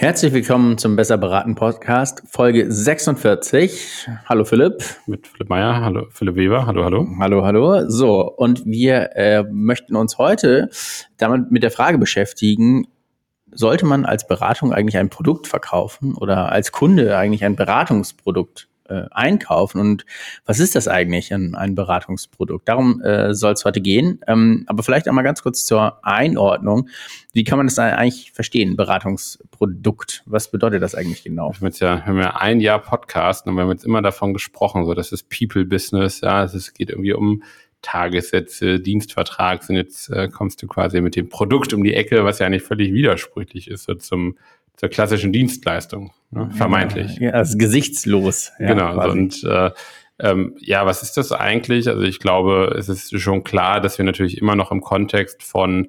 Herzlich willkommen zum Besser beraten Podcast, Folge 46. Hallo Philipp. Mit Philipp Meyer, hallo Philipp Weber, hallo, hallo. Hallo, hallo. So, und wir äh, möchten uns heute damit mit der Frage beschäftigen, sollte man als Beratung eigentlich ein Produkt verkaufen oder als Kunde eigentlich ein Beratungsprodukt äh, einkaufen und was ist das eigentlich, ein, ein Beratungsprodukt? Darum äh, soll es heute gehen. Ähm, aber vielleicht einmal ganz kurz zur Einordnung. Wie kann man das eigentlich verstehen, Beratungsprodukt? Was bedeutet das eigentlich genau? Wir haben jetzt ja, haben ja ein Jahr Podcast und wir haben jetzt immer davon gesprochen, so das ist People-Business, ja, es geht irgendwie um Tagessätze, Dienstvertrag und jetzt äh, kommst du quasi mit dem Produkt um die Ecke, was ja eigentlich völlig widersprüchlich ist so zum zur klassischen Dienstleistung, ne? vermeintlich. Ja, also gesichtslos. Ja, genau. Quasi. Und äh, ähm, ja, was ist das eigentlich? Also ich glaube, es ist schon klar, dass wir natürlich immer noch im Kontext von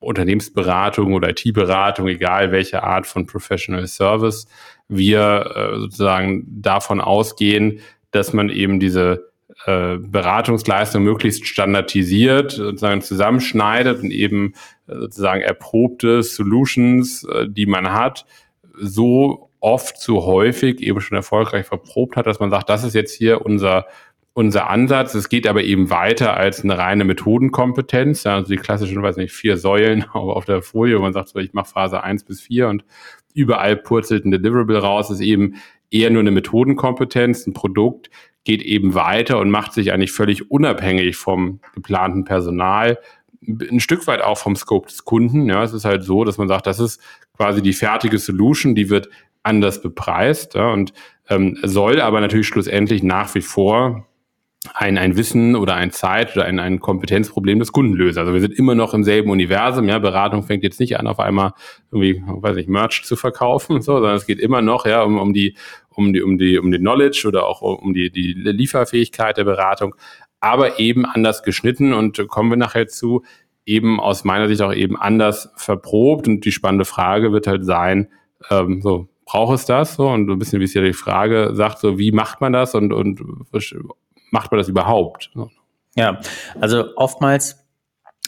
Unternehmensberatung oder IT-Beratung, egal welche Art von Professional Service, wir äh, sozusagen davon ausgehen, dass man eben diese äh, Beratungsleistung möglichst standardisiert, sozusagen zusammenschneidet und eben äh, sozusagen erprobte Solutions, äh, die man hat, so oft, so häufig eben schon erfolgreich verprobt hat, dass man sagt, das ist jetzt hier unser unser Ansatz. Es geht aber eben weiter als eine reine Methodenkompetenz. Ja, also die klassischen, weiß nicht, vier Säulen auf der Folie, wo man sagt, so, ich mache Phase eins bis vier und überall purzelt ein Deliverable raus, ist eben eher nur eine Methodenkompetenz, ein Produkt, geht eben weiter und macht sich eigentlich völlig unabhängig vom geplanten Personal, ein Stück weit auch vom Scope des Kunden. Ja, es ist halt so, dass man sagt, das ist quasi die fertige Solution, die wird anders bepreist ja, und ähm, soll aber natürlich schlussendlich nach wie vor ein, ein Wissen oder ein Zeit oder ein, ein Kompetenzproblem des Kunden lösen. Also wir sind immer noch im selben Universum. Ja, Beratung fängt jetzt nicht an, auf einmal irgendwie, weiß ich, Merch zu verkaufen, so, sondern es geht immer noch ja um, um die um die um die um die Knowledge oder auch um die die Lieferfähigkeit der Beratung, aber eben anders geschnitten und kommen wir nachher zu eben aus meiner Sicht auch eben anders verprobt und die spannende Frage wird halt sein, ähm, so braucht es das so und ein bisschen wie es ja die Frage sagt, so wie macht man das und und macht man das überhaupt? Ja, also oftmals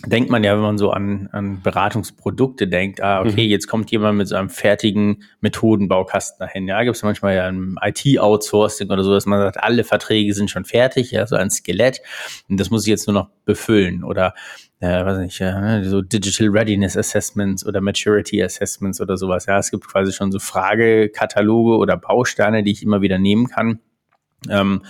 denkt man ja, wenn man so an, an Beratungsprodukte denkt, ah, okay, mhm. jetzt kommt jemand mit so einem fertigen Methodenbaukasten dahin. Ja, gibt es manchmal ja ein IT-Outsourcing oder so, dass man sagt, alle Verträge sind schon fertig, ja, so ein Skelett. Und das muss ich jetzt nur noch befüllen oder äh, weiß nicht, äh, so Digital Readiness Assessments oder Maturity Assessments oder sowas. Ja, es gibt quasi schon so Fragekataloge oder Bausteine, die ich immer wieder nehmen kann. Ähm,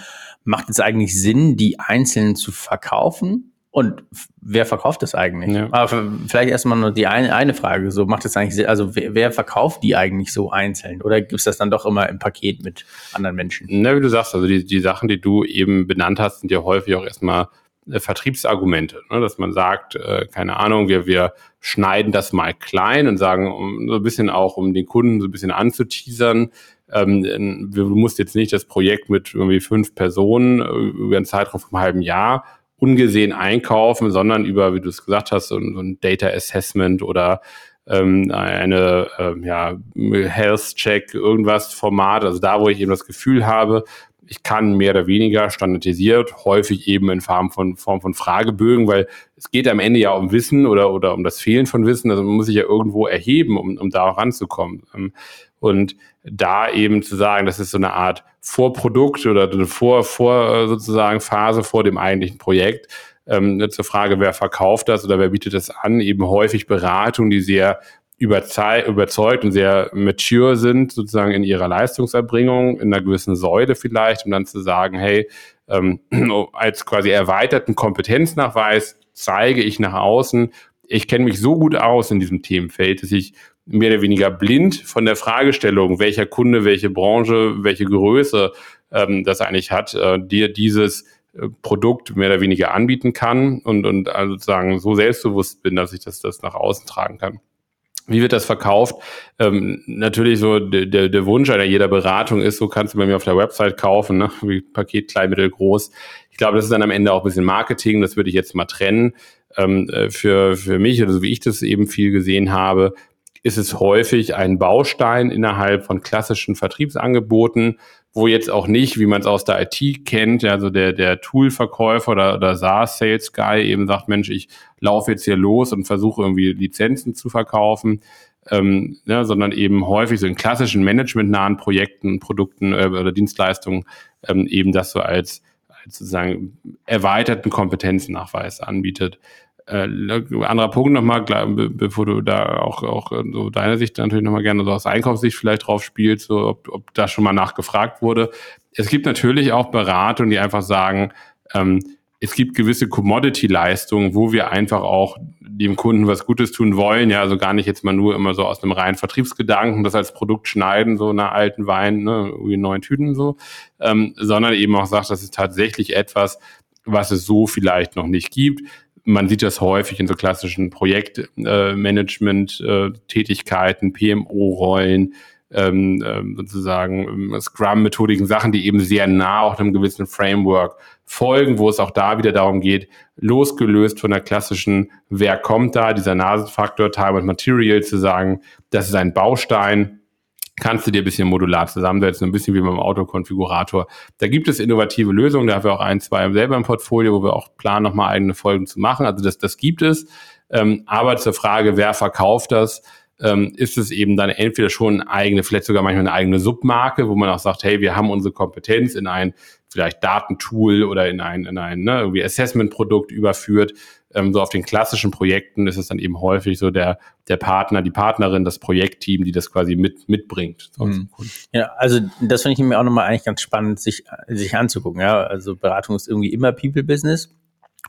macht es eigentlich Sinn, die einzeln zu verkaufen? Und wer verkauft das eigentlich? Ja. Aber vielleicht erstmal nur die eine, eine Frage, so macht es eigentlich Sinn, also wer, wer, verkauft die eigentlich so einzeln? Oder gibt es das dann doch immer im Paket mit anderen Menschen? Na, wie du sagst, also die, die Sachen, die du eben benannt hast, sind ja häufig auch erstmal äh, Vertriebsargumente, ne? dass man sagt, äh, keine Ahnung, wir, wir schneiden das mal klein und sagen, um, so ein bisschen auch, um den Kunden so ein bisschen anzuteasern, ähm, du musst jetzt nicht das Projekt mit irgendwie fünf Personen äh, über einen Zeitraum von einem halben Jahr ungesehen einkaufen, sondern über, wie du es gesagt hast, so, so ein Data Assessment oder ähm, eine ähm, ja, Health Check, irgendwas Format, also da, wo ich eben das Gefühl habe, ich kann mehr oder weniger standardisiert, häufig eben in Form von, Form von Fragebögen, weil es geht am Ende ja um Wissen oder, oder um das Fehlen von Wissen. Also man muss sich ja irgendwo erheben, um, um da auch ranzukommen. Ähm, und da eben zu sagen, das ist so eine Art Vorprodukt oder eine Vor, Vor sozusagen Phase vor dem eigentlichen Projekt. Ähm, zur Frage, wer verkauft das oder wer bietet das an, eben häufig Beratung, die sehr überzeugt und sehr mature sind, sozusagen in ihrer Leistungserbringung, in einer gewissen Säule vielleicht, um dann zu sagen, hey, ähm, als quasi erweiterten Kompetenznachweis zeige ich nach außen, ich kenne mich so gut aus in diesem Themenfeld, dass ich mehr oder weniger blind von der Fragestellung, welcher Kunde, welche Branche, welche Größe ähm, das eigentlich hat, äh, dir dieses äh, Produkt mehr oder weniger anbieten kann und, und also sozusagen so selbstbewusst bin, dass ich das, das nach außen tragen kann. Wie wird das verkauft? Ähm, natürlich so der, der, Wunsch einer jeder Beratung ist, so kannst du bei mir auf der Website kaufen, ne? wie Paket klein, mittel, groß. Ich glaube, das ist dann am Ende auch ein bisschen Marketing, das würde ich jetzt mal trennen. Ähm, äh, für, für mich oder so wie ich das eben viel gesehen habe, ist es häufig ein Baustein innerhalb von klassischen Vertriebsangeboten, wo jetzt auch nicht, wie man es aus der IT kennt, also der, der Tool-Verkäufer oder, oder SaaS-Sales-Guy eben sagt, Mensch, ich laufe jetzt hier los und versuche irgendwie Lizenzen zu verkaufen, ähm, ja, sondern eben häufig so in klassischen managementnahen Projekten, Produkten äh, oder Dienstleistungen ähm, eben das so als, als sozusagen erweiterten Kompetenznachweis anbietet. Äh, anderer Punkt nochmal, bevor du da auch, auch so deine Sicht natürlich nochmal gerne so aus Einkaufssicht vielleicht drauf spielst, so ob, ob da schon mal nachgefragt wurde. Es gibt natürlich auch Beratungen, die einfach sagen, ähm, es gibt gewisse Commodity-Leistungen, wo wir einfach auch dem Kunden was Gutes tun wollen. Ja, also gar nicht jetzt mal nur immer so aus einem reinen Vertriebsgedanken, das als Produkt schneiden, so einer alten Wein, ne, wie neuen Tüten so, ähm, sondern eben auch sagt, das ist tatsächlich etwas, was es so vielleicht noch nicht gibt man sieht das häufig in so klassischen Projektmanagement-Tätigkeiten, PMO-Rollen, ähm, ähm, sozusagen ähm, Scrum-Methodiken, Sachen, die eben sehr nah auch einem gewissen Framework folgen, wo es auch da wieder darum geht, losgelöst von der klassischen, wer kommt da, dieser Nasenfaktor, Time and Material zu sagen, das ist ein Baustein, kannst du dir ein bisschen modular zusammensetzen, ein bisschen wie beim Autokonfigurator. Da gibt es innovative Lösungen, da haben wir auch ein, zwei selber im Portfolio, wo wir auch planen, nochmal eigene Folgen zu machen. Also das, das gibt es. Ähm, aber zur Frage, wer verkauft das, ähm, ist es eben dann entweder schon eine eigene, vielleicht sogar manchmal eine eigene Submarke, wo man auch sagt, hey, wir haben unsere Kompetenz in ein vielleicht Datentool oder in ein, in ein ne, irgendwie Assessment-Produkt überführt. Ähm, so auf den klassischen Projekten ist es dann eben häufig so der, der Partner, die Partnerin, das Projektteam, die das quasi mit, mitbringt. Mhm. Ja, also das finde ich mir auch nochmal eigentlich ganz spannend, sich, sich anzugucken. Ja, also Beratung ist irgendwie immer People-Business.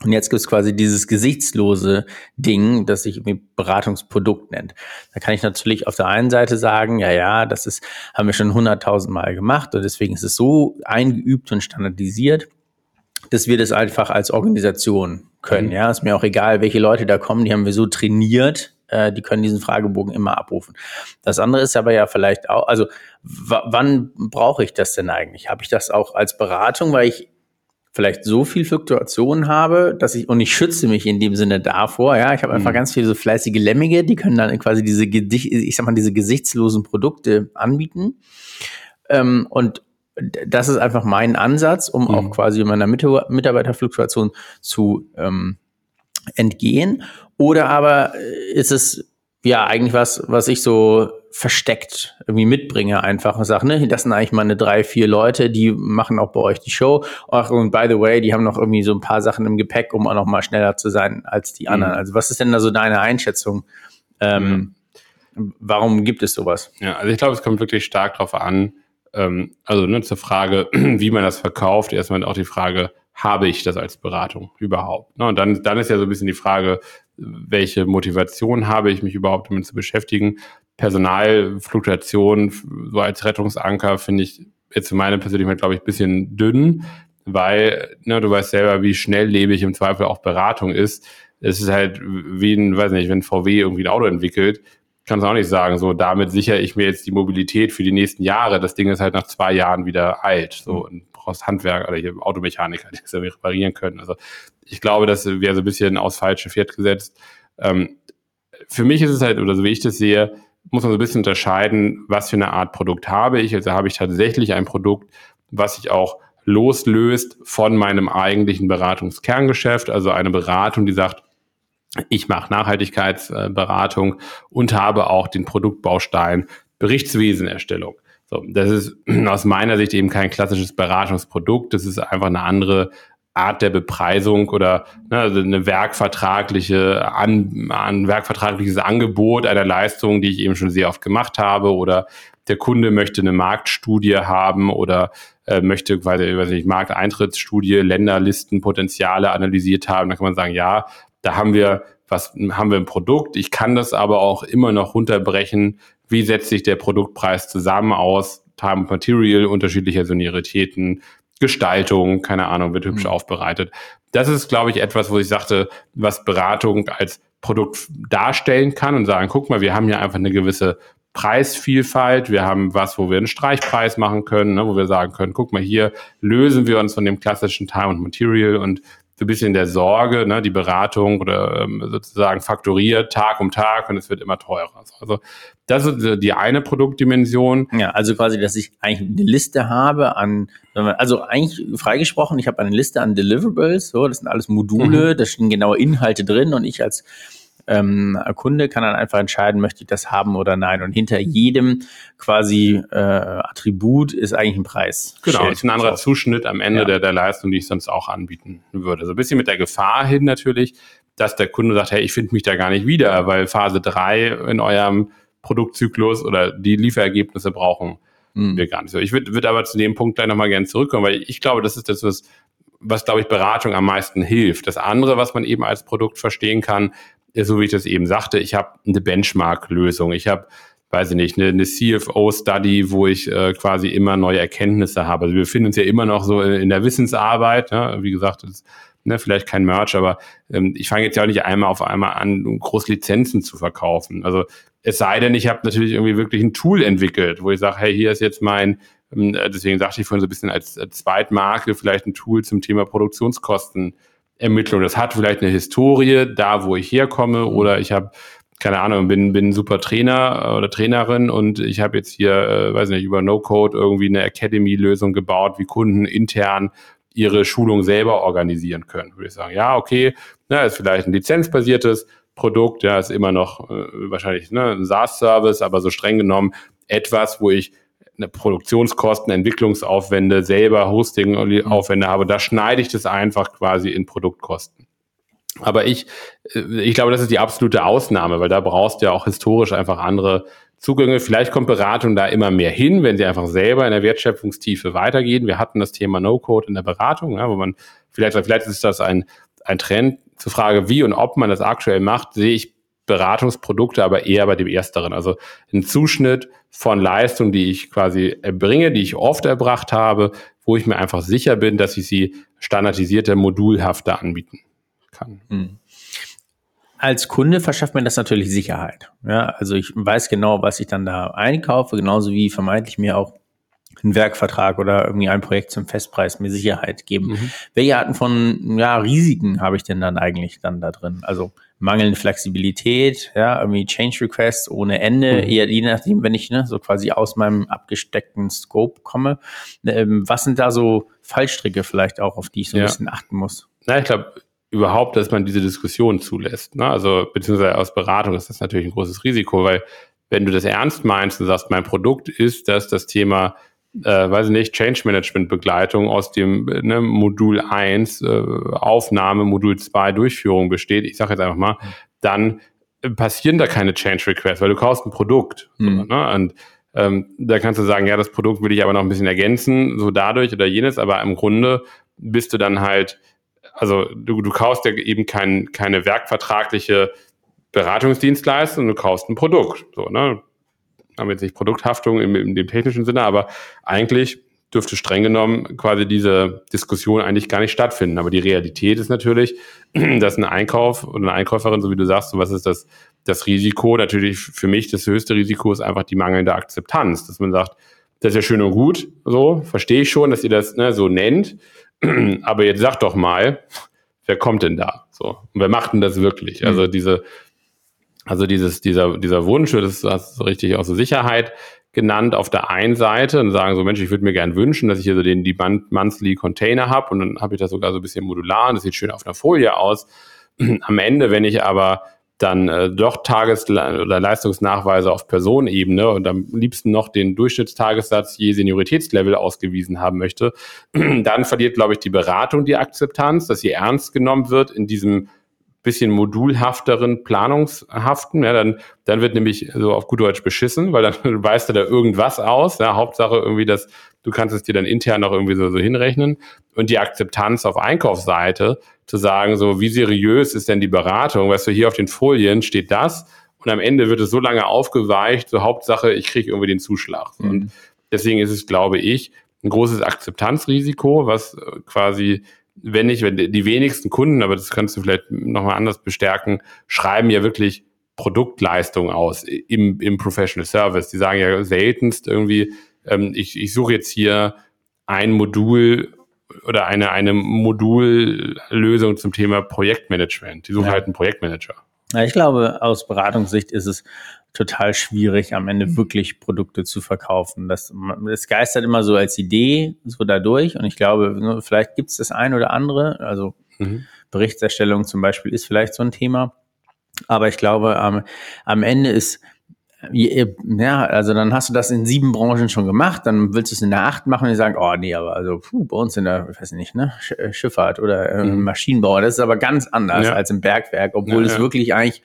Und jetzt gibt es quasi dieses gesichtslose Ding, das sich irgendwie Beratungsprodukt nennt. Da kann ich natürlich auf der einen Seite sagen, ja, ja, das ist, haben wir schon hunderttausend Mal gemacht und deswegen ist es so eingeübt und standardisiert, dass wir das einfach als Organisation können. Mhm. Ja, ist mir auch egal, welche Leute da kommen, die haben wir so trainiert, äh, die können diesen Fragebogen immer abrufen. Das andere ist aber ja vielleicht auch, also wann brauche ich das denn eigentlich? Habe ich das auch als Beratung, weil ich vielleicht so viel Fluktuation habe, dass ich, und ich schütze mich in dem Sinne davor, ja, ich habe einfach mhm. ganz viele so fleißige Lemmige, die können dann quasi diese, ich sag mal, diese gesichtslosen Produkte anbieten. Ähm, und das ist einfach mein Ansatz, um mhm. auch quasi meiner Mitarbeiterfluktuation zu ähm, entgehen. Oder aber ist es ja eigentlich was, was ich so versteckt irgendwie mitbringe einfach und sage, ne, das sind eigentlich meine drei, vier Leute, die machen auch bei euch die Show. Ach, und by the way, die haben noch irgendwie so ein paar Sachen im Gepäck, um auch noch mal schneller zu sein als die anderen. Mhm. Also was ist denn da so deine Einschätzung? Ähm, mhm. Warum gibt es sowas? Ja, also ich glaube, es kommt wirklich stark darauf an, ähm, also ne, zur Frage, wie man das verkauft, erstmal auch die Frage, habe ich das als Beratung überhaupt? Ne, und dann, dann ist ja so ein bisschen die Frage, welche Motivation habe ich, mich überhaupt damit zu beschäftigen. Personalfluktuation so als Rettungsanker finde ich jetzt für meine Persönlichkeit, glaube ich, ein bisschen dünn, weil ne, du weißt selber, wie schnelllebig im Zweifel auch Beratung ist. Es ist halt wie ein, weiß nicht, wenn VW irgendwie ein Auto entwickelt, kannst du auch nicht sagen, so damit sichere ich mir jetzt die Mobilität für die nächsten Jahre. Das Ding ist halt nach zwei Jahren wieder alt. So mhm. und brauchst Handwerker oder hier Automechaniker, die das reparieren können. Also ich glaube, das wäre so ein bisschen aus falsche Pferd gesetzt. Ähm, für mich ist es halt, oder so wie ich das sehe, muss man so ein bisschen unterscheiden, was für eine Art Produkt habe ich. Also habe ich tatsächlich ein Produkt, was sich auch loslöst von meinem eigentlichen Beratungskerngeschäft, also eine Beratung, die sagt, ich mache Nachhaltigkeitsberatung und habe auch den Produktbaustein Berichtswesenerstellung. So, das ist aus meiner Sicht eben kein klassisches Beratungsprodukt. Das ist einfach eine andere Art der Bepreisung oder ne, also eine werkvertragliche an, ein werkvertragliches Angebot einer Leistung, die ich eben schon sehr oft gemacht habe oder der Kunde möchte eine Marktstudie haben oder äh, möchte quasi, weiß nicht, Markteintrittsstudie, Länderlisten, Potenziale analysiert haben, dann kann man sagen, ja, da haben wir was, haben wir ein Produkt. Ich kann das aber auch immer noch runterbrechen. Wie setzt sich der Produktpreis zusammen aus? Time Material, unterschiedliche Sonoritäten, Gestaltung, keine Ahnung, wird hübsch mhm. aufbereitet. Das ist, glaube ich, etwas, wo ich sagte, was Beratung als Produkt darstellen kann und sagen, guck mal, wir haben hier einfach eine gewisse Preisvielfalt. Wir haben was, wo wir einen Streichpreis machen können, ne, wo wir sagen können, guck mal, hier lösen wir uns von dem klassischen Time und Material und so ein bisschen der Sorge, ne, die Beratung oder ähm, sozusagen faktoriert Tag um Tag und es wird immer teurer. Also das ist die eine Produktdimension. Ja, also quasi, dass ich eigentlich eine Liste habe an, also eigentlich freigesprochen, ich habe eine Liste an Deliverables, so, das sind alles Module, mhm. da stehen genaue Inhalte drin und ich als ähm, Kunde kann dann einfach entscheiden, möchte ich das haben oder nein. Und hinter jedem quasi äh, Attribut ist eigentlich ein Preis. Genau, ist ein anderer Zuschnitt am Ende ja. der, der Leistung, die ich sonst auch anbieten würde. So ein bisschen mit der Gefahr hin natürlich, dass der Kunde sagt, hey, ich finde mich da gar nicht wieder, weil Phase 3 in eurem Produktzyklus oder die Lieferergebnisse brauchen mhm. wir gar nicht so. Ich würde würd aber zu dem Punkt gleich nochmal gerne zurückkommen, weil ich glaube, das ist das, was, was, glaube ich, Beratung am meisten hilft. Das andere, was man eben als Produkt verstehen kann, ist, so wie ich das eben sagte, ich habe eine Benchmark-Lösung. Ich habe weiß ich nicht, eine, eine CFO-Study, wo ich äh, quasi immer neue Erkenntnisse habe. Also wir befinden uns ja immer noch so in, der Wissensarbeit. Ne? Wie gesagt, das ne, vielleicht kein Merch, aber ähm, ich fange jetzt ja auch nicht einmal auf einmal an, groß Lizenzen zu verkaufen. Also es sei denn, ich habe natürlich irgendwie wirklich ein Tool entwickelt, wo ich sage, hey, hier ist jetzt mein, deswegen sagte ich vorhin so ein bisschen als, Zweitmarke vielleicht ein Tool zum Thema Produktionskostenermittlung. Das hat vielleicht eine Historie, da wo ich herkomme, oder ich habe keine Ahnung, bin, bin super Trainer oder Trainerin und ich habe jetzt hier, äh, weiß nicht, über No-Code irgendwie eine Academy-Lösung gebaut, wie Kunden intern ihre Schulung selber organisieren können. Würde ich sagen, ja, okay, na, ist vielleicht ein lizenzbasiertes Produkt, ja, ist immer noch äh, wahrscheinlich ne, ein SaaS-Service, aber so streng genommen etwas, wo ich eine Produktionskosten, Entwicklungsaufwände, selber Hosting-Aufwände habe, da schneide ich das einfach quasi in Produktkosten. Aber ich, äh, ich glaube, das ist die absolute Ausnahme, weil da brauchst du ja auch historisch einfach andere Zugänge. Vielleicht kommt Beratung da immer mehr hin, wenn sie einfach selber in der Wertschöpfungstiefe weitergehen. Wir hatten das Thema No-Code in der Beratung, ja, wo man vielleicht, vielleicht ist das ein, ein Trend zur Frage, wie und ob man das aktuell macht, sehe ich Beratungsprodukte aber eher bei dem Ersteren. Also ein Zuschnitt von Leistung, die ich quasi erbringe, die ich oft erbracht habe, wo ich mir einfach sicher bin, dass ich sie standardisierte, modulhafter anbieten kann. Mhm als Kunde verschafft mir das natürlich Sicherheit. Ja, also ich weiß genau, was ich dann da einkaufe, genauso wie vermeintlich mir auch ein Werkvertrag oder irgendwie ein Projekt zum Festpreis mir Sicherheit geben. Mhm. Welche Arten von ja, Risiken habe ich denn dann eigentlich dann da drin? Also mangelnde Flexibilität, ja, irgendwie Change Requests ohne Ende, mhm. eher je nachdem, wenn ich ne, so quasi aus meinem abgesteckten Scope komme. Ähm, was sind da so Fallstricke vielleicht auch, auf die ich so ein bisschen achten muss? Na, ich glaube, überhaupt, dass man diese Diskussion zulässt. Ne? Also beziehungsweise aus Beratung ist das natürlich ein großes Risiko, weil wenn du das ernst meinst und sagst, mein Produkt ist, dass das Thema, äh, weiß ich nicht, Change Management Begleitung aus dem ne, Modul 1 äh, Aufnahme, Modul 2 Durchführung besteht, ich sage jetzt einfach mal, dann passieren da keine Change Requests, weil du kaufst ein Produkt. Mhm. So, ne? Und ähm, da kannst du sagen, ja, das Produkt will ich aber noch ein bisschen ergänzen, so dadurch oder jenes, aber im Grunde bist du dann halt also du, du kaufst ja eben kein, keine werkvertragliche Beratungsdienstleistung, du kaufst ein Produkt. So, ne? Haben jetzt nicht Produkthaftung im, in dem technischen Sinne, aber eigentlich dürfte streng genommen quasi diese Diskussion eigentlich gar nicht stattfinden. Aber die Realität ist natürlich, dass ein Einkauf oder eine Einkäuferin, so wie du sagst, so was ist das, das Risiko? Natürlich für mich das höchste Risiko ist einfach die mangelnde Akzeptanz, dass man sagt, das ist ja schön und gut, so, verstehe ich schon, dass ihr das ne, so nennt. Aber jetzt sag doch mal, wer kommt denn da? So, und wer macht denn das wirklich? Mhm. Also diese, also dieses, dieser, dieser Wunsch, das hast du richtig auch so Sicherheit genannt auf der einen Seite und sagen so, Mensch, ich würde mir gern wünschen, dass ich hier so den, die Monthly Container habe und dann habe ich das sogar so ein bisschen modular und das sieht schön auf einer Folie aus. Am Ende, wenn ich aber dann äh, doch Tages- oder Leistungsnachweise auf Personenebene und am liebsten noch den Durchschnittstagessatz je Senioritätslevel ausgewiesen haben möchte, dann verliert, glaube ich, die Beratung die Akzeptanz, dass sie ernst genommen wird in diesem bisschen modulhafteren Planungshaften. Ja, dann, dann wird nämlich so auf gut Deutsch beschissen, weil dann weißt du da irgendwas aus. Ja, Hauptsache irgendwie, dass du kannst es dir dann intern noch irgendwie so, so hinrechnen. Und die Akzeptanz auf Einkaufsseite zu sagen, so wie seriös ist denn die Beratung? Weißt du, hier auf den Folien steht das und am Ende wird es so lange aufgeweicht, so Hauptsache, ich kriege irgendwie den Zuschlag. Mhm. Und deswegen ist es, glaube ich, ein großes Akzeptanzrisiko, was äh, quasi wenn nicht, wenn die wenigsten Kunden, aber das kannst du vielleicht nochmal anders bestärken, schreiben ja wirklich Produktleistung aus im, im Professional Service. Die sagen ja seltenst irgendwie, ähm, ich, ich suche jetzt hier ein Modul oder eine, eine Modullösung zum Thema Projektmanagement. Die suchen ja. halt einen Projektmanager. Ja, ich glaube, aus Beratungssicht ist es total schwierig, am Ende mhm. wirklich Produkte zu verkaufen. Das, das geistert immer so als Idee so dadurch und ich glaube, ne, vielleicht gibt es das ein oder andere, also mhm. Berichterstellung zum Beispiel ist vielleicht so ein Thema. Aber ich glaube, am, am Ende ist ja, also dann hast du das in sieben Branchen schon gemacht, dann willst du es in der acht machen und die sagen, oh nee, aber also puh, bei uns in der, ich weiß nicht, ne, äh, Schifffahrt oder äh, mhm. Maschinenbau, das ist aber ganz anders ja. als im Bergwerk, obwohl ja, es ja. wirklich eigentlich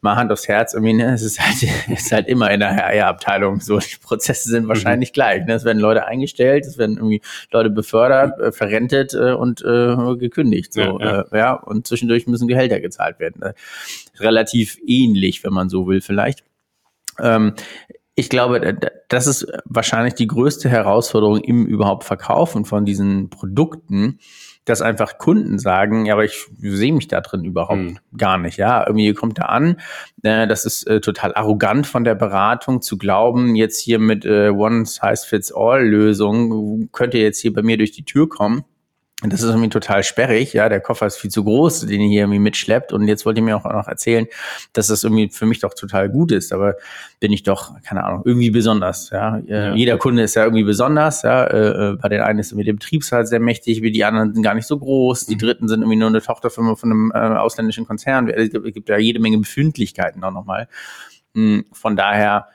mal Hand aufs Herz irgendwie, ne, es ist halt, es ist halt immer in der HR-Abteilung so, die Prozesse sind mhm. wahrscheinlich mhm. gleich, ne? es werden Leute eingestellt, es werden irgendwie Leute befördert, äh, verrentet äh, und äh, gekündigt, so, ja, äh, ja, und zwischendurch müssen Gehälter gezahlt werden. Ne? Relativ ähnlich, wenn man so will, vielleicht. Ähm, ich glaube, das ist wahrscheinlich die größte Herausforderung im überhaupt Verkaufen von diesen Produkten, dass einfach Kunden sagen, ja, aber ich sehe mich da drin überhaupt hm. gar nicht. Ja, irgendwie kommt da an. Äh, das ist äh, total arrogant von der Beratung zu glauben, jetzt hier mit äh, One-Size-Fits-All-Lösung könnt ihr jetzt hier bei mir durch die Tür kommen. Und das ist irgendwie total sperrig, ja, der Koffer ist viel zu groß, den ihr hier irgendwie mitschleppt. Und jetzt wollt ihr mir auch noch erzählen, dass das irgendwie für mich doch total gut ist. Aber bin ich doch, keine Ahnung, irgendwie besonders, ja. Äh, ja. Jeder Kunde ist ja irgendwie besonders, ja. Äh, äh, bei den einen ist irgendwie der Betriebsrat sehr mächtig, wie die anderen sind gar nicht so groß. Die mhm. dritten sind irgendwie nur eine Tochterfirma von einem äh, ausländischen Konzern. Es gibt, ja jede Menge Befindlichkeiten auch nochmal. Hm, von daher,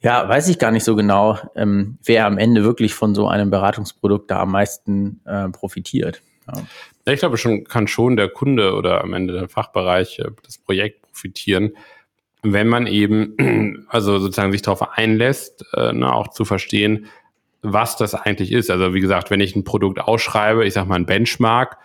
ja, weiß ich gar nicht so genau, ähm, wer am Ende wirklich von so einem Beratungsprodukt da am meisten äh, profitiert. Ja. ich glaube schon, kann schon der Kunde oder am Ende der Fachbereich äh, das Projekt profitieren, wenn man eben, also sozusagen sich darauf einlässt, äh, na, auch zu verstehen, was das eigentlich ist. Also wie gesagt, wenn ich ein Produkt ausschreibe, ich sage mal ein Benchmark,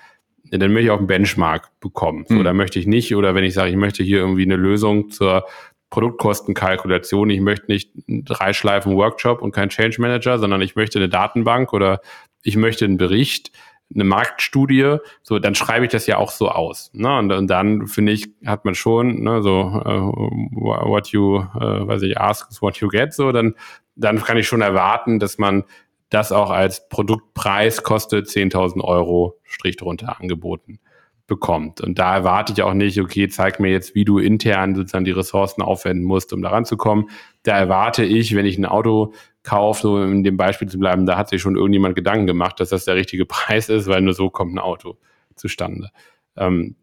dann möchte ich auch einen Benchmark bekommen. So, hm. da möchte ich nicht, oder wenn ich sage, ich möchte hier irgendwie eine Lösung zur Produktkostenkalkulation. Ich möchte nicht drei Schleifen Workshop und kein Change Manager, sondern ich möchte eine Datenbank oder ich möchte einen Bericht, eine Marktstudie, so dann schreibe ich das ja auch so aus. Ne? Und, und dann finde ich, hat man schon ne, so uh, what you, uh, weiß ich, ask is what you get. So dann, dann kann ich schon erwarten, dass man das auch als Produktpreis kostet 10.000 Euro Strich drunter angeboten bekommt. Und da erwarte ich auch nicht, okay, zeig mir jetzt, wie du intern sozusagen die Ressourcen aufwenden musst, um da ranzukommen. Da erwarte ich, wenn ich ein Auto kaufe, so in dem Beispiel zu bleiben, da hat sich schon irgendjemand Gedanken gemacht, dass das der richtige Preis ist, weil nur so kommt ein Auto zustande. Ähm,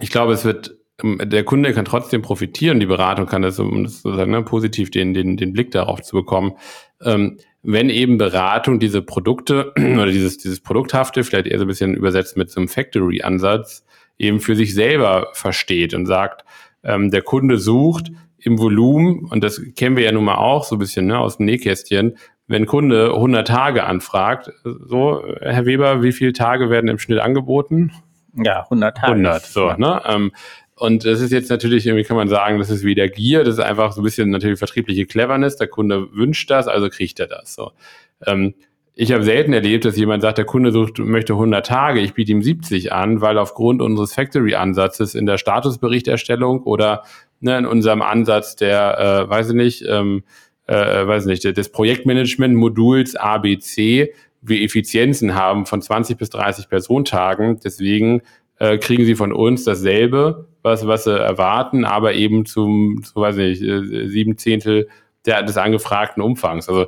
ich glaube, es wird, ähm, der Kunde kann trotzdem profitieren, die Beratung kann das, um das sozusagen ne, positiv den, den, den Blick darauf zu bekommen. Ähm, wenn eben Beratung diese Produkte oder dieses, dieses Produkthafte, vielleicht eher so ein bisschen übersetzt mit so einem Factory-Ansatz, eben für sich selber versteht und sagt, ähm, der Kunde sucht im Volumen, und das kennen wir ja nun mal auch so ein bisschen ne, aus dem Nähkästchen, wenn Kunde 100 Tage anfragt, so, Herr Weber, wie viele Tage werden im Schnitt angeboten? Ja, 100 Tage. 100, so, ne? Ähm, und das ist jetzt natürlich, irgendwie kann man sagen, das ist wieder Gier, das ist einfach so ein bisschen natürlich vertriebliche Cleverness. Der Kunde wünscht das, also kriegt er das. So. Ähm, ich habe selten erlebt, dass jemand sagt, der Kunde sucht, möchte 100 Tage, ich biete ihm 70 an, weil aufgrund unseres Factory-Ansatzes in der Statusberichterstellung oder ne, in unserem Ansatz der, äh, weiß ich nicht, ähm, äh, weiß nicht, des Projektmanagement-Moduls ABC wir Effizienzen haben von 20 bis 30 Personentagen. Deswegen äh, kriegen sie von uns dasselbe, was, was sie erwarten, aber eben zum, so weiß nicht, äh, sieben Zehntel der, des angefragten Umfangs. Also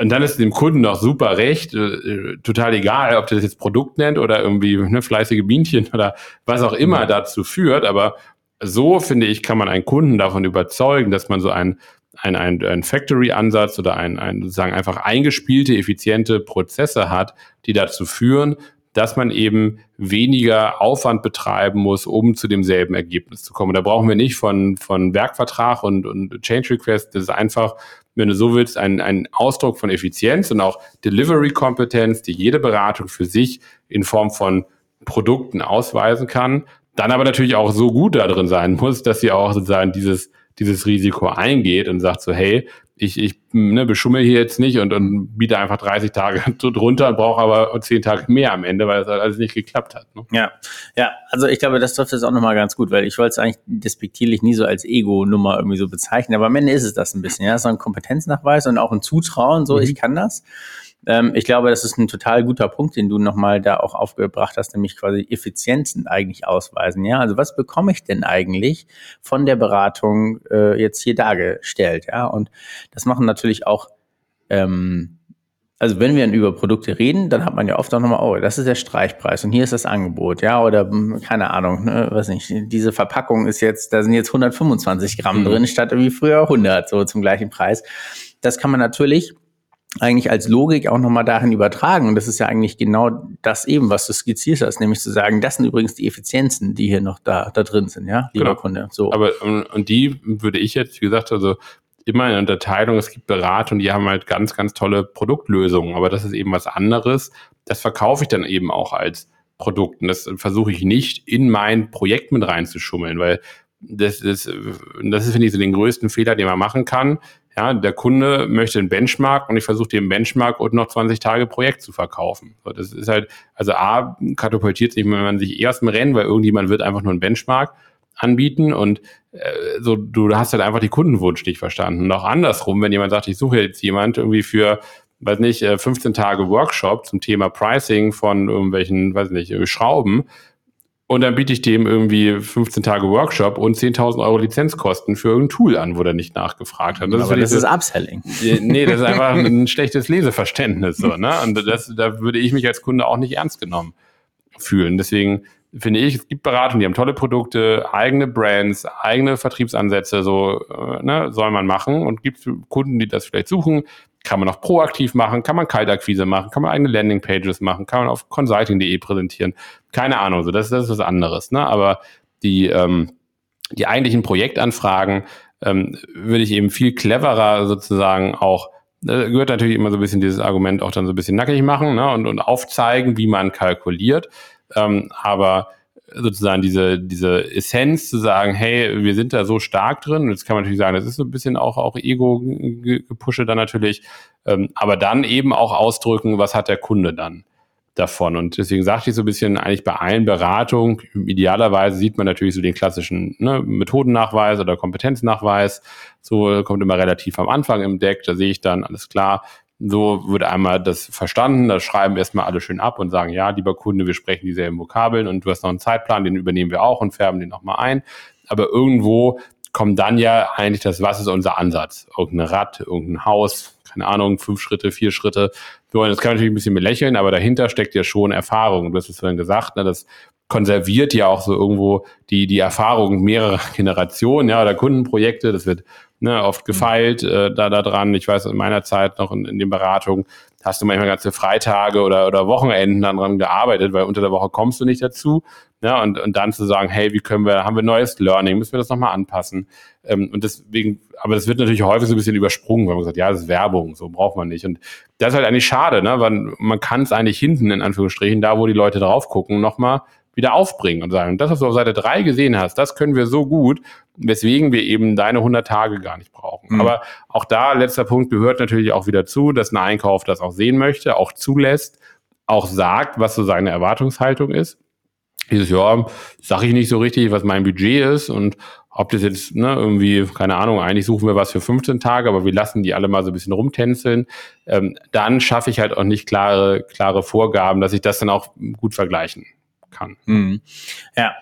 und dann ist dem Kunden auch super recht, äh, total egal, ob der das jetzt Produkt nennt oder irgendwie ne, fleißige Bienchen oder was auch immer dazu führt. Aber so, finde ich, kann man einen Kunden davon überzeugen, dass man so ein, ein, ein, ein Factory-Ansatz oder ein, ein sozusagen einfach eingespielte, effiziente Prozesse hat, die dazu führen, dass man eben weniger Aufwand betreiben muss, um zu demselben Ergebnis zu kommen. da brauchen wir nicht von, von Werkvertrag und, und Change Request. Das ist einfach, wenn du so willst, ein, ein Ausdruck von Effizienz und auch Delivery-Kompetenz, die jede Beratung für sich in Form von Produkten ausweisen kann. Dann aber natürlich auch so gut da drin sein muss, dass sie auch sozusagen dieses, dieses Risiko eingeht und sagt so, hey, ich, ich ne, beschummel hier jetzt nicht und, und biete einfach 30 Tage drunter brauche aber 10 Tage mehr am Ende, weil es halt alles nicht geklappt hat. Ne? Ja, ja, also ich glaube, das trifft es auch nochmal ganz gut, weil ich wollte es eigentlich despektierlich nie so als Ego-Nummer irgendwie so bezeichnen, aber am Ende ist es das ein bisschen, ja, so ein Kompetenznachweis und auch ein Zutrauen, so mhm. ich kann das. Ähm, ich glaube, das ist ein total guter Punkt, den du nochmal da auch aufgebracht hast, nämlich quasi Effizienzen eigentlich ausweisen. Ja, also was bekomme ich denn eigentlich von der Beratung äh, jetzt hier dargestellt? Ja, und das machen natürlich auch ähm, also wenn wir über Produkte reden, dann hat man ja oft auch nochmal, oh, das ist der Streichpreis und hier ist das Angebot, ja, oder hm, keine Ahnung, ne, weiß nicht, diese Verpackung ist jetzt, da sind jetzt 125 Gramm mhm. drin, statt irgendwie früher 100, so zum gleichen Preis. Das kann man natürlich eigentlich als Logik auch nochmal dahin übertragen. Und das ist ja eigentlich genau das eben, was du skizziert hast, nämlich zu sagen, das sind übrigens die Effizienzen, die hier noch da, da drin sind, ja, lieber genau. Kunde. So. Aber, und die würde ich jetzt, wie gesagt, also immer in Unterteilung, es gibt Beratung, die haben halt ganz, ganz tolle Produktlösungen, aber das ist eben was anderes. Das verkaufe ich dann eben auch als Produkt und das versuche ich nicht in mein Projekt mit reinzuschummeln, weil das, das, das ist, finde ich, so den größten Fehler, den man machen kann. Ja, der Kunde möchte einen Benchmark und ich versuche dem Benchmark und noch 20 Tage Projekt zu verkaufen. So, das ist halt, also A, katapultiert sich, wenn man sich erst im Rennen, weil irgendjemand wird einfach nur einen Benchmark anbieten und äh, so du hast halt einfach die Kundenwunsch nicht verstanden. Und auch andersrum, wenn jemand sagt, ich suche jetzt jemand irgendwie für weiß nicht, 15 äh, Tage Workshop zum Thema Pricing von irgendwelchen, weiß nicht, Schrauben. Und dann biete ich dem irgendwie 15 Tage Workshop und 10.000 Euro Lizenzkosten für irgendein Tool an, wo der nicht nachgefragt hat. Das Aber ist das ist Upselling. Nee, das ist einfach ein schlechtes Leseverständnis. So, ne? Und das, da würde ich mich als Kunde auch nicht ernst genommen fühlen. Deswegen finde ich, es gibt Beratungen, die haben tolle Produkte, eigene Brands, eigene Vertriebsansätze, so äh, ne, soll man machen. Und gibt Kunden, die das vielleicht suchen, kann man auch proaktiv machen, kann man Kaltakquise machen, kann man eigene Landingpages machen, kann man auf consulting.de präsentieren. Keine Ahnung, so das, das ist was anderes. Ne? Aber die, ähm, die eigentlichen Projektanfragen ähm, würde ich eben viel cleverer sozusagen auch da gehört natürlich immer so ein bisschen dieses Argument auch dann so ein bisschen nackig machen ne, und, und aufzeigen, wie man kalkuliert. Ähm, aber sozusagen diese, diese Essenz zu sagen, hey, wir sind da so stark drin, jetzt kann man natürlich sagen, das ist so ein bisschen auch, auch Ego-Gepusche dann natürlich, ähm, aber dann eben auch ausdrücken, was hat der Kunde dann davon. Und deswegen sagte ich so ein bisschen, eigentlich bei allen Beratungen, idealerweise sieht man natürlich so den klassischen ne, Methodennachweis oder Kompetenznachweis. So kommt immer relativ am Anfang im Deck, da sehe ich dann, alles klar, so wird einmal das verstanden, da schreiben wir erstmal alle schön ab und sagen, ja, lieber Kunde, wir sprechen dieselben Vokabeln und du hast noch einen Zeitplan, den übernehmen wir auch und färben den nochmal ein. Aber irgendwo kommt dann ja eigentlich das, was ist unser Ansatz? Irgendein Rad, irgendein Haus, keine Ahnung, fünf Schritte, vier Schritte. So, und das kann natürlich ein bisschen belächeln, aber dahinter steckt ja schon Erfahrung. Du hast es vorhin gesagt, ne, das konserviert ja auch so irgendwo die, die Erfahrung mehrerer Generationen, ja, oder Kundenprojekte. Das wird ne, oft mhm. gefeilt äh, da, da dran. Ich weiß, in meiner Zeit noch in, in den Beratungen hast du manchmal ganze Freitage oder, oder Wochenenden dann dran gearbeitet, weil unter der Woche kommst du nicht dazu. Ja, und, und dann zu sagen, hey, wie können wir, haben wir neues Learning, müssen wir das nochmal anpassen? Ähm, und deswegen, aber das wird natürlich häufig so ein bisschen übersprungen, weil man sagt, ja, das ist Werbung, so braucht man nicht. Und das ist halt eigentlich schade, ne? weil man kann es eigentlich hinten, in Anführungsstrichen, da wo die Leute drauf gucken, nochmal wieder aufbringen und sagen, das, was du auf Seite 3 gesehen hast, das können wir so gut, weswegen wir eben deine 100 Tage gar nicht brauchen. Mhm. Aber auch da, letzter Punkt, gehört natürlich auch wieder zu, dass ein Einkauf das auch sehen möchte, auch zulässt, auch sagt, was so seine Erwartungshaltung ist. Dieses Jahr sage ich nicht so richtig, was mein Budget ist und ob das jetzt ne, irgendwie, keine Ahnung, eigentlich suchen wir was für 15 Tage, aber wir lassen die alle mal so ein bisschen rumtänzeln, ähm, dann schaffe ich halt auch nicht klare, klare Vorgaben, dass ich das dann auch gut vergleichen kann. Mhm. Ja,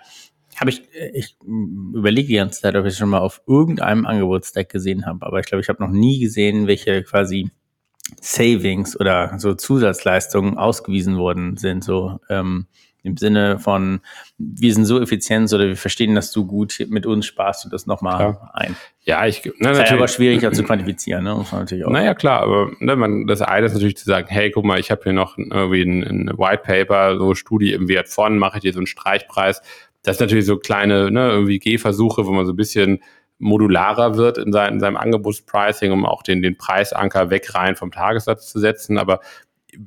habe ich, ich überlege die ganze Zeit, ob ich schon mal auf irgendeinem Angebotsdeck gesehen habe, aber ich glaube, ich habe noch nie gesehen, welche quasi Savings oder so Zusatzleistungen ausgewiesen worden sind, so ähm, im Sinne von, wir sind so effizient oder wir verstehen das so gut, mit uns sparst du das nochmal ein. Ja, ich, ne, das ist aber schwieriger zu quantifizieren, ne? Muss man natürlich auch. Naja, klar, aber ne, man, das eine ist natürlich zu sagen, hey, guck mal, ich habe hier noch irgendwie ein, ein White Paper, so Studie im Wert von, mache ich dir so einen Streichpreis. Das ist natürlich so kleine, ne, irgendwie Gehversuche, wo man so ein bisschen modularer wird in, sein, in seinem Angebotspricing, um auch den, den Preisanker weg rein vom Tagessatz zu setzen. Aber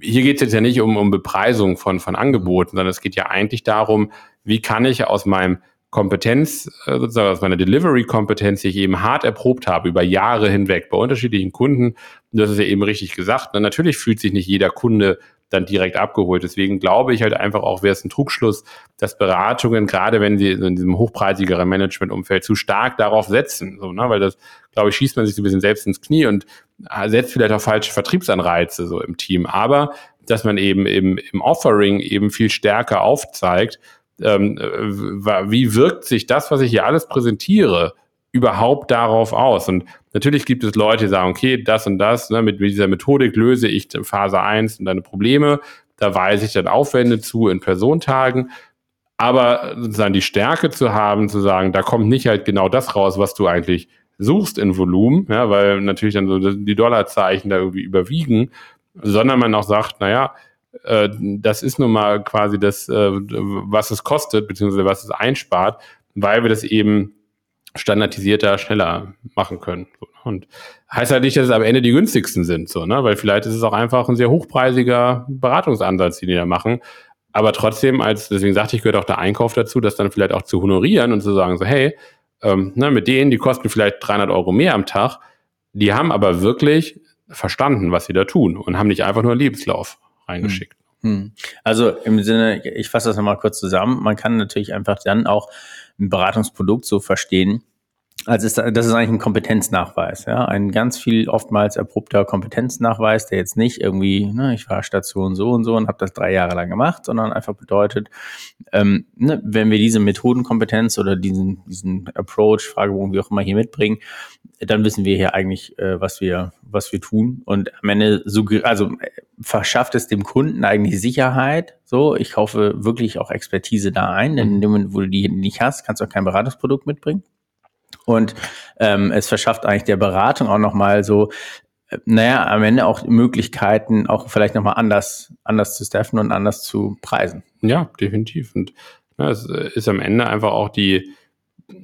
hier geht es jetzt ja nicht um, um Bepreisung von, von Angeboten, sondern es geht ja eigentlich darum, wie kann ich aus meinem Kompetenz, äh, sozusagen aus meiner Delivery-Kompetenz, die ich eben hart erprobt habe, über Jahre hinweg bei unterschiedlichen Kunden, das ist ja eben richtig gesagt, ne, natürlich fühlt sich nicht jeder Kunde dann direkt abgeholt. Deswegen glaube ich halt einfach auch, wäre es ein Trugschluss, dass Beratungen, gerade wenn sie in diesem hochpreisigeren Managementumfeld zu stark darauf setzen, so, ne, weil das, glaube ich, schießt man sich so ein bisschen selbst ins Knie und setzt vielleicht auch falsche Vertriebsanreize so im Team. Aber dass man eben im, im Offering eben viel stärker aufzeigt, ähm, wie wirkt sich das, was ich hier alles präsentiere, überhaupt darauf aus? Und natürlich gibt es Leute, die sagen, okay, das und das, ne, mit, dieser Methodik löse ich Phase 1 und deine Probleme. Da weise ich dann Aufwände zu in Personentagen. Aber sozusagen die Stärke zu haben, zu sagen, da kommt nicht halt genau das raus, was du eigentlich suchst in Volumen, ja, weil natürlich dann so die Dollarzeichen da irgendwie überwiegen, sondern man auch sagt, naja, äh, das ist nun mal quasi das, äh, was es kostet, beziehungsweise was es einspart, weil wir das eben standardisierter, schneller machen können. Und heißt halt nicht, dass es am Ende die günstigsten sind, so, ne? Weil vielleicht ist es auch einfach ein sehr hochpreisiger Beratungsansatz, den die da machen. Aber trotzdem, als, deswegen sagte ich, gehört auch der Einkauf dazu, das dann vielleicht auch zu honorieren und zu sagen, so, hey, ähm, ne, mit denen, die kosten vielleicht 300 Euro mehr am Tag, die haben aber wirklich verstanden, was sie da tun und haben nicht einfach nur einen Lebenslauf reingeschickt. Hm. Also im Sinne, ich fasse das nochmal kurz zusammen, man kann natürlich einfach dann auch ein Beratungsprodukt so verstehen, also ist, das ist eigentlich ein Kompetenznachweis, ja, ein ganz viel oftmals erprobter Kompetenznachweis, der jetzt nicht irgendwie, ne, ich war Station so und so und habe das drei Jahre lang gemacht, sondern einfach bedeutet, ähm, ne, wenn wir diese Methodenkompetenz oder diesen diesen Approach, Fragebogen, wie auch immer hier mitbringen, dann wissen wir hier eigentlich, äh, was wir was wir tun und am Ende so, also äh, verschafft es dem Kunden eigentlich Sicherheit. So, ich kaufe wirklich auch Expertise da ein, denn in dem Moment, wo du die nicht hast, kannst du auch kein Beratungsprodukt mitbringen. Und ähm, es verschafft eigentlich der Beratung auch nochmal so, äh, naja, am Ende auch Möglichkeiten, auch vielleicht nochmal anders, anders zu staffen und anders zu preisen. Ja, definitiv. Und ja, es ist am Ende einfach auch die,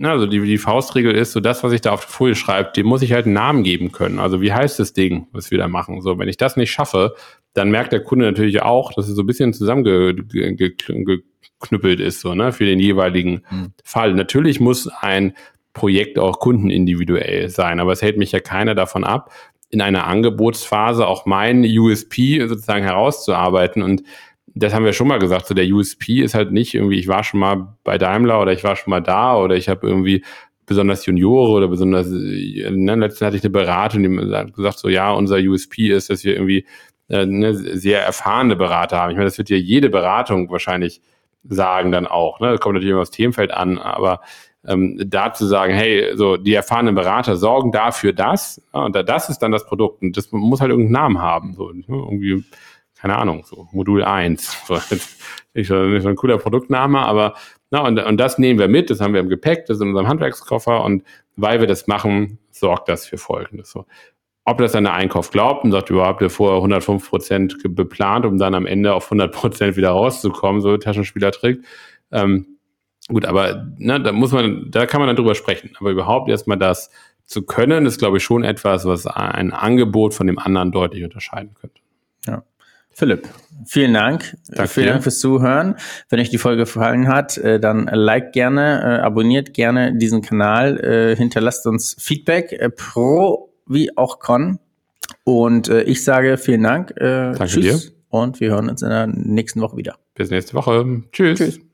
also die, die Faustregel ist, so das, was ich da auf der Folie schreibe, dem muss ich halt einen Namen geben können. Also wie heißt das Ding, was wir da machen? So, wenn ich das nicht schaffe, dann merkt der Kunde natürlich auch, dass es so ein bisschen zusammengeknüppelt ist, so, ne, für den jeweiligen mhm. Fall. Natürlich muss ein Projekt auch kundenindividuell sein. Aber es hält mich ja keiner davon ab, in einer Angebotsphase auch mein USP sozusagen herauszuarbeiten. Und das haben wir schon mal gesagt, so der USP ist halt nicht irgendwie, ich war schon mal bei Daimler oder ich war schon mal da oder ich habe irgendwie besonders Juniore oder besonders, ne, letztens hatte ich eine Beratung, die hat gesagt, so ja, unser USP ist, dass wir irgendwie äh, ne, sehr erfahrene Berater haben. Ich meine, das wird ja jede Beratung wahrscheinlich sagen dann auch. Ne? Das kommt natürlich immer aufs Themenfeld an, aber ähm, da zu sagen, hey, so die erfahrenen Berater sorgen dafür das ja, und das ist dann das Produkt und das muss halt irgendeinen Namen haben, so ne, irgendwie keine Ahnung, so Modul 1. So, nicht, so, ein cooler Produktname, aber na, und, und das nehmen wir mit, das haben wir im Gepäck, das ist in unserem Handwerkskoffer und weil wir das machen, sorgt das für Folgendes. So. Ob das dann der Einkauf glaubt und sagt, überhaupt wir vorher 105 Prozent beplant, um dann am Ende auf 100 Prozent wieder rauszukommen, so Taschenspielertrick. Ähm, Gut, aber ne, da muss man, da kann man dann drüber sprechen. Aber überhaupt erstmal das zu können, ist, glaube ich, schon etwas, was ein Angebot von dem anderen deutlich unterscheiden könnte. Ja. Philipp, vielen Dank. Danke vielen dir. Dank fürs Zuhören. Wenn euch die Folge gefallen hat, äh, dann like gerne, äh, abonniert gerne diesen Kanal, äh, hinterlasst uns Feedback pro wie auch con. Und ich sage vielen Dank. Danke tschüss dir. Und wir hören uns in der nächsten Woche wieder. Bis nächste Woche. Tschüss. Tschüss.